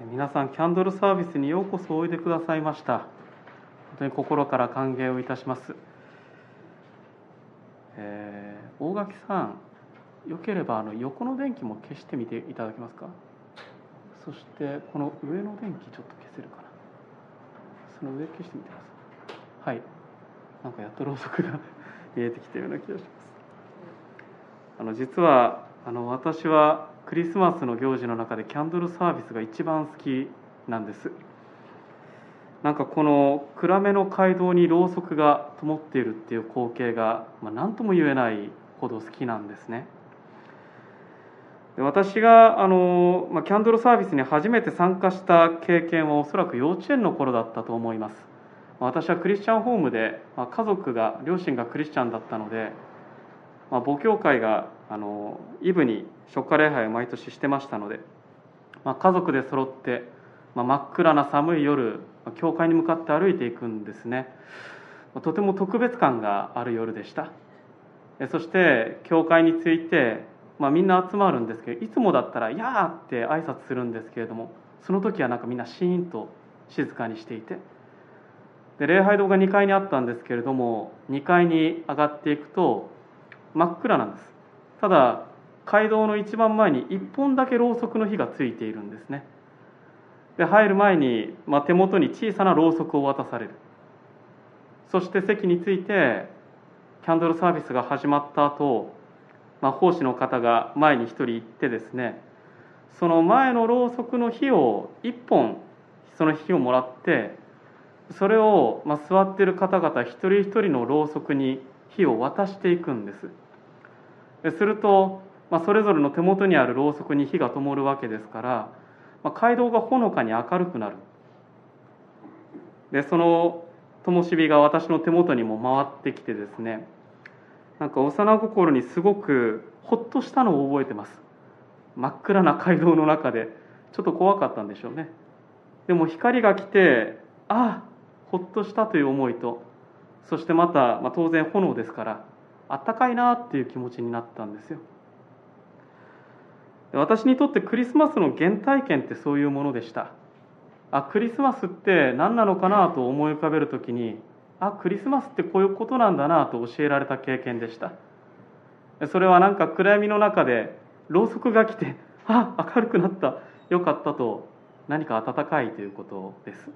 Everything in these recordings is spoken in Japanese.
皆さんキャンドルサービスにようこそおいでくださいました。本当に心から歓迎をいたします、えー、大垣さんよければあの横の電気も消してみていただけますか？そしてこの上の電気ちょっと消せるかな？その上消してみてください。はい。なんかやっとろうそくが 見えてきたような気がします。あの実はあの私はクリスマスの行事の中でキャンドルサービスが一番好きなんです。なんかこの暗めの街道にろうそくが灯っているっていう光景が、まあ、何とも言えないほど好きなんですね。で私があの、まあ、キャンドルサービスに初めて参加した経験はおそらく幼稚園の頃だったと思います。私はクリスチャンホームで、まあ、家族が両親がクリスチャンだったので、まあ、母教会があのイブに初夏礼拝を毎年してましたので、まあ、家族で揃って、まあ、真っ暗な寒い夜教会に向かって歩いていくんですねとても特別感がある夜でしたそして教会についてまあ、みんな集まるんですけどいつもだったら「やー!」って挨拶するんですけれどもその時はなんかみんなシーンと静かにしていてで礼拝堂が2階にあったんですけれども2階に上がっていくと真っ暗なんです。ただ街道の一番前に1本だけろうそくの火がついているんですね。で入る前に、まあ、手元に小さなろうそくを渡される。そして席についてキャンドルサービスが始まった後まあ、奉仕の方が前に一人行ってですねその前のろうそくの火を一本その火をもらってそれを、ま、座ってる方々一人一人のろうそくに火を渡していくんです。すると、まあ、それぞれの手元にあるろうそくに火が灯るわけですから、まあ、街道がほのかに明るくなる。でその灯火が私の手元にも回ってきてですねなんか幼心にすごくほっとしたのを覚えてます。真っ暗な街道の中でちょっと怖かったんでしょうね。でも光が来てああほっとしたという思いとそしてまた、まあ、当然炎ですからあったかいなっていう気持ちになったんですよ。私にとってクリスマスの原体験ってそういうものでした。あクリスマスって何なのかなと思い浮かべる時にあクリスマスってこういうことなんだなと教えられた経験でした。それはなんか暗闇の中でろうそくが来てあ明るくなった。よかったと何か温かいということです。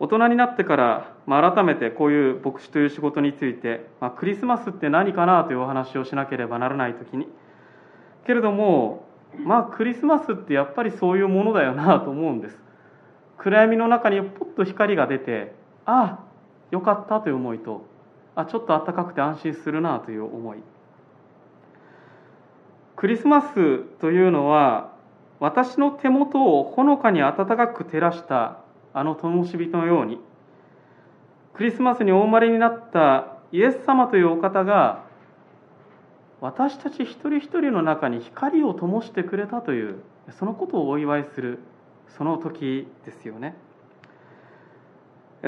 大人になってから、まあ、改めてこういう牧師という仕事について、まあ、クリスマスって何かなというお話をしなければならない時に。けれどもまあクリスマスってやっぱりそういうものだよなと思うんです。暗闇の中にポッと光が出てああよかったという思いとあちょっと暖かくて安心するなという思い。クリスマスというのは私の手元をほのかに暖かく照らしたあの灯火のようにクリスマスにお生まれになったイエス様というお方が私たち一人一人の中に光を灯してくれたというそのことをお祝いするその時ですよね。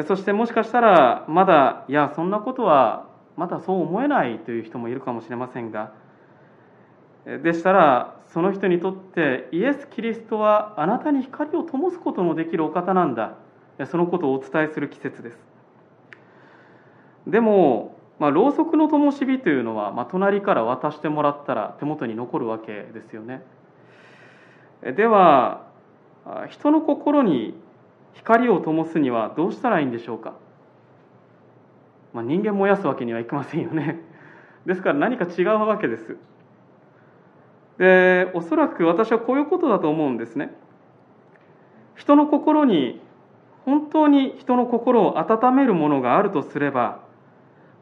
そしてもしかしたらまだいやそんなことはまだそう思えないという人もいるかもしれませんがでしたらその人にとってイエス・キリストはあなたに光を灯すことのできるお方なんだ。そのことをお伝えする季節です。でも、まあ、ろうそくの灯火というのは、まあ、隣から渡してもらったら手元に残るわけですよね。では人の心に光を灯すにはどうしたらいいんでしょうか、まあ、人間燃やすわけにはいきませんよね。ですから何か違うわけです。でおそらく私はこういうことだと思うんですね。人の心に本当に人の心を温めるものがあるとすれば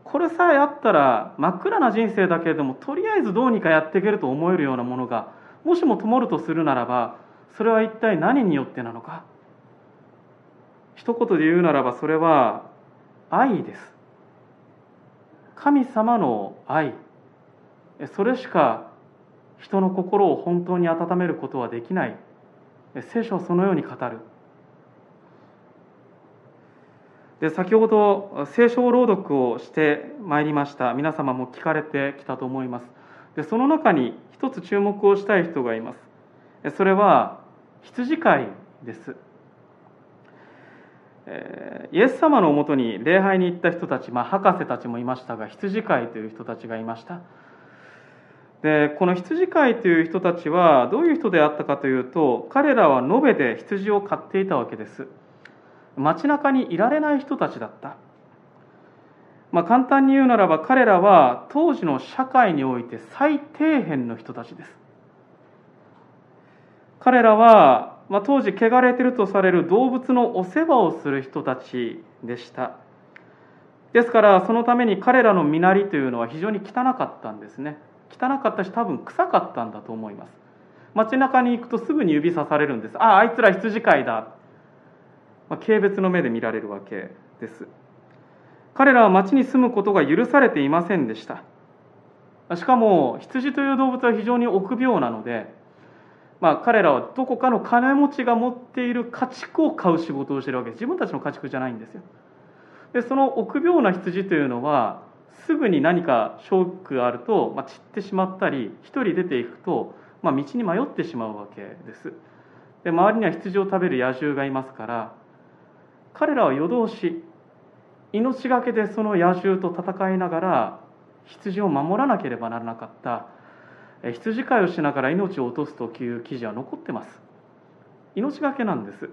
これさえあったら真っ暗な人生だけれどもとりあえずどうにかやっていけると思えるようなものがもしも灯るとするならばそれは一体何によってなのか。一言で言うならばそれは愛です。神様の愛。それしか人の心を本当に温めることはできない。聖書はそのように語る。で先ほど聖書朗読をしてまいりました。皆様も聞かれてきたと思います。でその中に一つ注目をしたい人がいます。それは羊飼いです。イエス様のもとに礼拝に行った人たち、まあ、博士たちもいましたが羊飼いという人たちがいました。でこの羊飼いという人たちはどういう人であったかというと彼らは延べで羊を飼っていたわけです。街中にいられない人たちだった、まあ、簡単に言うならば彼らは当時の社会において最底辺の人たちです。彼らはまあ、当時汚れてるとされる動物のお世話をする人たちでした。ですからそのために彼らの身なりというのは非常に汚かったんですね。汚かったし多分臭かったんだと思います。街中に行くとすぐに指さされるんです。あああいつら羊飼いだ、まあ、軽蔑の目で見られるわけです。彼らは町に住むことが許されていませんでした。しかも羊という動物は非常に臆病なのでまあ、彼らはどこかの金持ちが持っている家畜を買う仕事をしているわけ。です自分たちの家畜じゃないんですよ。でその臆病な羊というのはすぐに何かショックがあると、まあ、散ってしまったり一人出ていくと、まあ、道に迷ってしまうわけです。で周りには羊を食べる野獣がいますから彼らは夜通し命がけでその野獣と戦いながら羊を守らなければならなかった。羊飼いをしながら命を落とすという記事は残ってます。命がけなんです。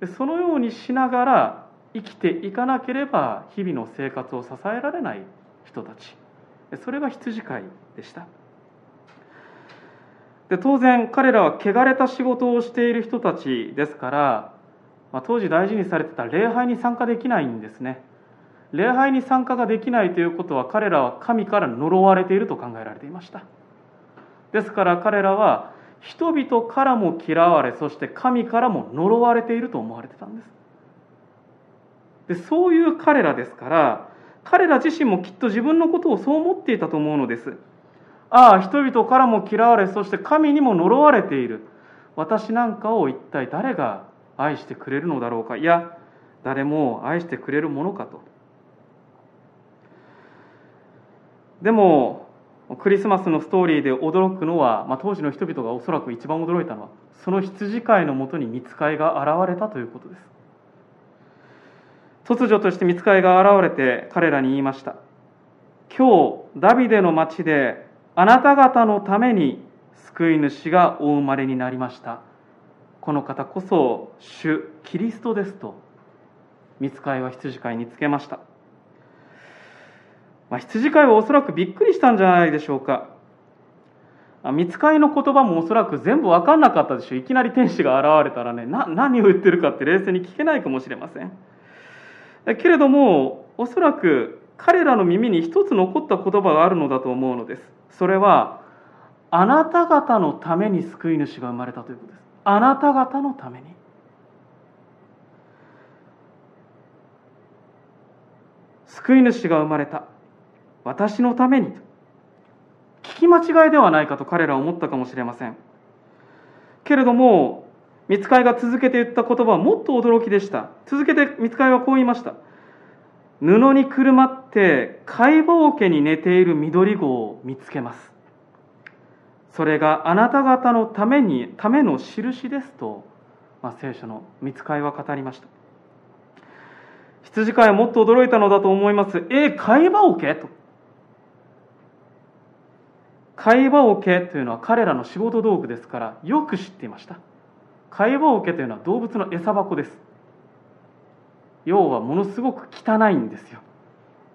でそのようにしながら生きていかなければ日々の生活を支えられない。人たち。それが羊飼いでした。で当然彼らは汚れた仕事をしている人たちですから、まあ、当時大事にされてた礼拝に参加できないんですね。礼拝に参加ができないということは彼らは神から呪われていると考えられていました。ですから彼らは人々からも嫌われそして神からも呪われていると思われてたんです。でそういう彼らですから彼ら自身もきっと自分のことをそう思っていたと思うのです。ああ人々からも嫌われそして神にも呪われている。私なんかを一体誰が愛してくれるのだろうか。いや誰も愛してくれるものかと。でもクリスマスのストーリーで驚くのは、まあ、当時の人々がおそらく一番驚いたのはその羊飼いのもとに見つかいが現れたということです。突如として見つかいが現れて彼らに言いました今日ダビデの町であなた方のために救い主がお生まれになりましたこの方こそ主キリストですと見つかいは羊飼いにつけましたまあ、羊飼いはおそらくびっくりしたんじゃないでしょうか。見つかりの言葉もおそらく全部分かんなかったでしょう。いきなり天使が現れたらね、何を言ってるかって冷静に聞けないかもしれません。けれども、おそらく彼らの耳に一つ残った言葉があるのだと思うのです。それは、あなた方のために救い主が生まれたということです。あなた方のために。救い主が生まれた。私のためにと聞き間違いではないかと彼らは思ったかもしれませんけれども見つかいが続けて言った言葉はもっと驚きでした。続けて見つかいはこう言いました。布にくるまって解剖家に寝ている緑子を見つけます。それがあなた方のためにための印ですと、まあ、聖書の見つかいは語りました。羊飼いはもっと驚いたのだと思います。え解剖家？と。会話桶というのは彼らの仕事道具ですからよく知っていました。会話桶というのは動物の餌箱です。要はものすごく汚いんですよ。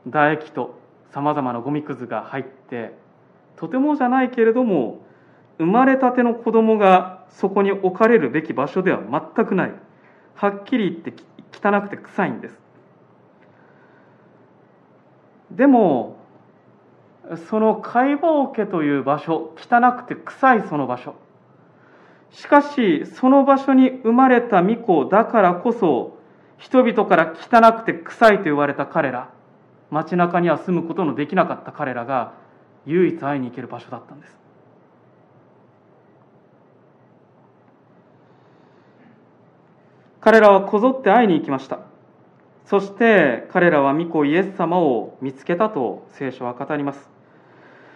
唾液とさまざまなゴミくずが入ってとてもじゃないけれども生まれたての子供がそこに置かれるべき場所では全くない。はっきり言って汚くて臭いんです。でもその解剖家という場所汚くて臭いその場所しかしその場所に生まれた巫女だからこそ人々から汚くて臭いと言われた彼ら街中には住むことのできなかった彼らが唯一会いに行ける場所だったんです。彼らはこぞって会いに行きました。そして彼らは御子イエス様を見つけたと聖書は語ります。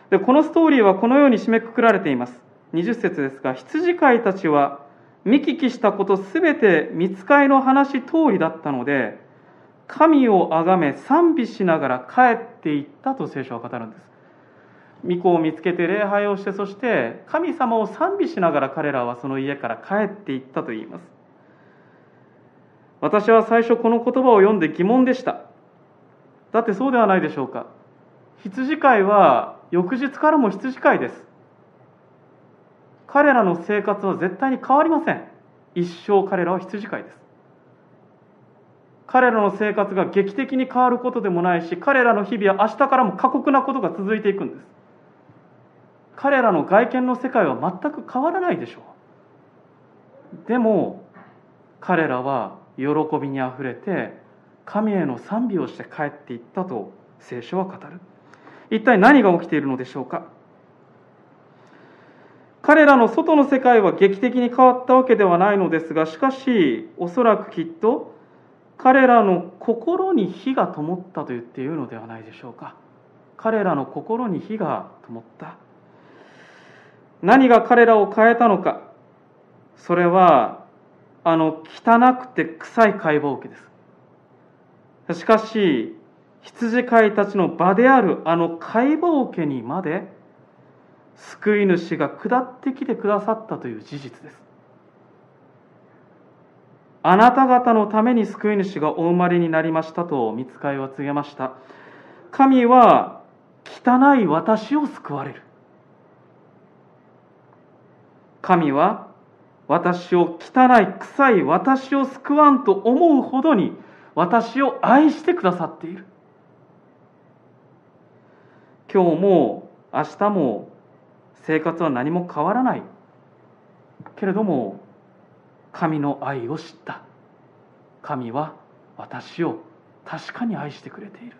でこのストーリーはこのように締めくくられています。20節ですが羊飼いたちは見聞きしたことすべて見つかいの話通りだったので神を崇め賛美しながら帰っていったと聖書は語るんです。御子を見つけて礼拝をしてそして神様を賛美しながら彼らはその家から帰っていったと言います。私は最初この言葉を読んで疑問でした。だってそうではないでしょうか。羊飼いは翌日からも羊飼いです。彼らの生活は絶対に変わりません。一生彼らは羊飼いです。彼らの生活が劇的に変わることでもないし彼らの日々は明日からも過酷なことが続いていくんです。彼らの外見の世界は全く変わらないでしょう。でも彼らは喜びにあふれて神への賛美をして帰っていったと聖書は語る。一体何が起きているのでしょうか？彼らの外の世界は劇的に変わったわけではないのですがしかしおそらくきっと彼らの心に火が灯ったと言っているのではないでしょうか。彼らの心に火が灯った。何が彼らを変えたのか。それはあの汚くて臭い解剖器です。しかし羊飼いたちの場であるあの解剖家にまで救い主が下ってきてくださったという事実です。あなた方のために救い主がお生まれになりましたと見つかいは告げました。神は汚い私を救われる。神は私を汚い臭い私を救わんと思うほどに私を愛してくださっている。今日も明日も生活は何も変わらない。けれども神の愛を知った。神は私を確かに愛してくれている。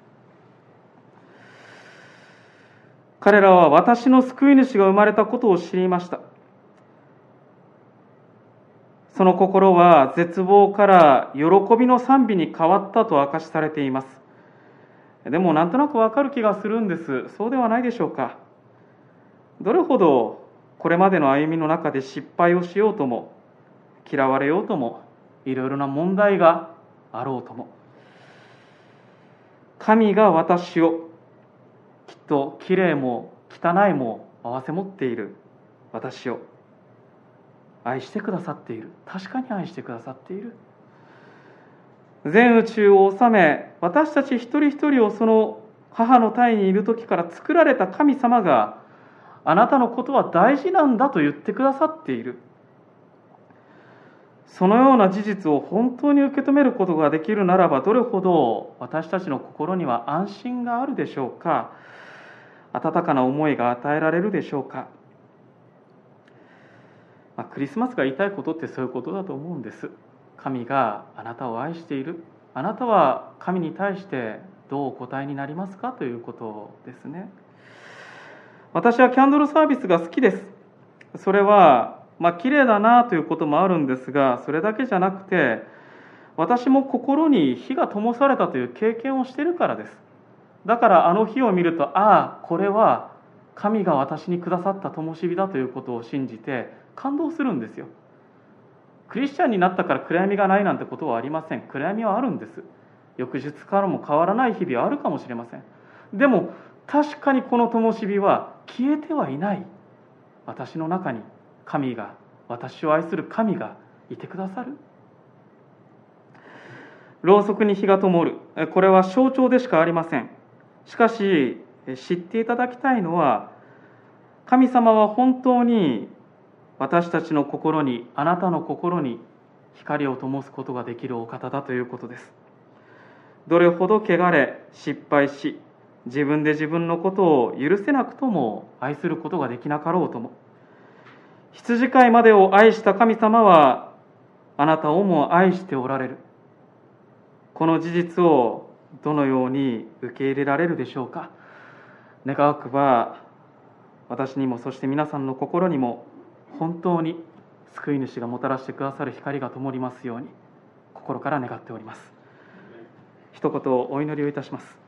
彼らは私の救い主が生まれたことを知りました。その心は絶望から喜びの賛美に変わったと明かしされています。でもなんとなくわかる気がするんです。そうではないでしょうか。どれほどこれまでの歩みの中で失敗をしようとも嫌われようともいろいろな問題があろうとも神が私をきっときれいも汚いも併せ持っている私を愛してくださっている確かに愛してくださっている。全宇宙を治め私たち一人一人をその母の胎にいる時から作られた神様があなたのことは大事なんだと言ってくださっている。そのような事実を本当に受け止めることができるならばどれほど私たちの心には安心があるでしょうか。温かな思いが与えられるでしょうか、まあ、クリスマスが言いたいことってそういうことだと思うんです。神があなたを愛している。あなたは神に対してどうお答えになりますかということですね。私はキャンドルサービスが好きです。それはまあ綺麗だなということもあるんですがそれだけじゃなくて私も心に火が灯されたという経験をしているからです。だからあの火を見るとああこれは神が私にくださった灯火だということを信じて感動するんですよ。クリスチャンになったから暗闇がないなんてことはありません。暗闇はあるんです。翌日からも変わらない日々はあるかもしれません。でも確かにこの灯火は消えてはいない私の中に神が私を愛する神がいてくださる。ろうそくに火が灯る。これは象徴でしかありません。しかし知っていただきたいのは神様は本当に私たちの心にあなたの心に光を灯すことができるお方だということです。どれほど汚れ失敗し自分で自分のことを許せなくとも愛することができなかろうとも。羊飼いまでを愛した神様はあなたをも愛しておられる。この事実をどのように受け入れられるでしょうか。願わくば私にもそして皆さんの心にも本当に救い主がもたらしてくださる光が灯りますように心から願っております。一言お祈りをいたします。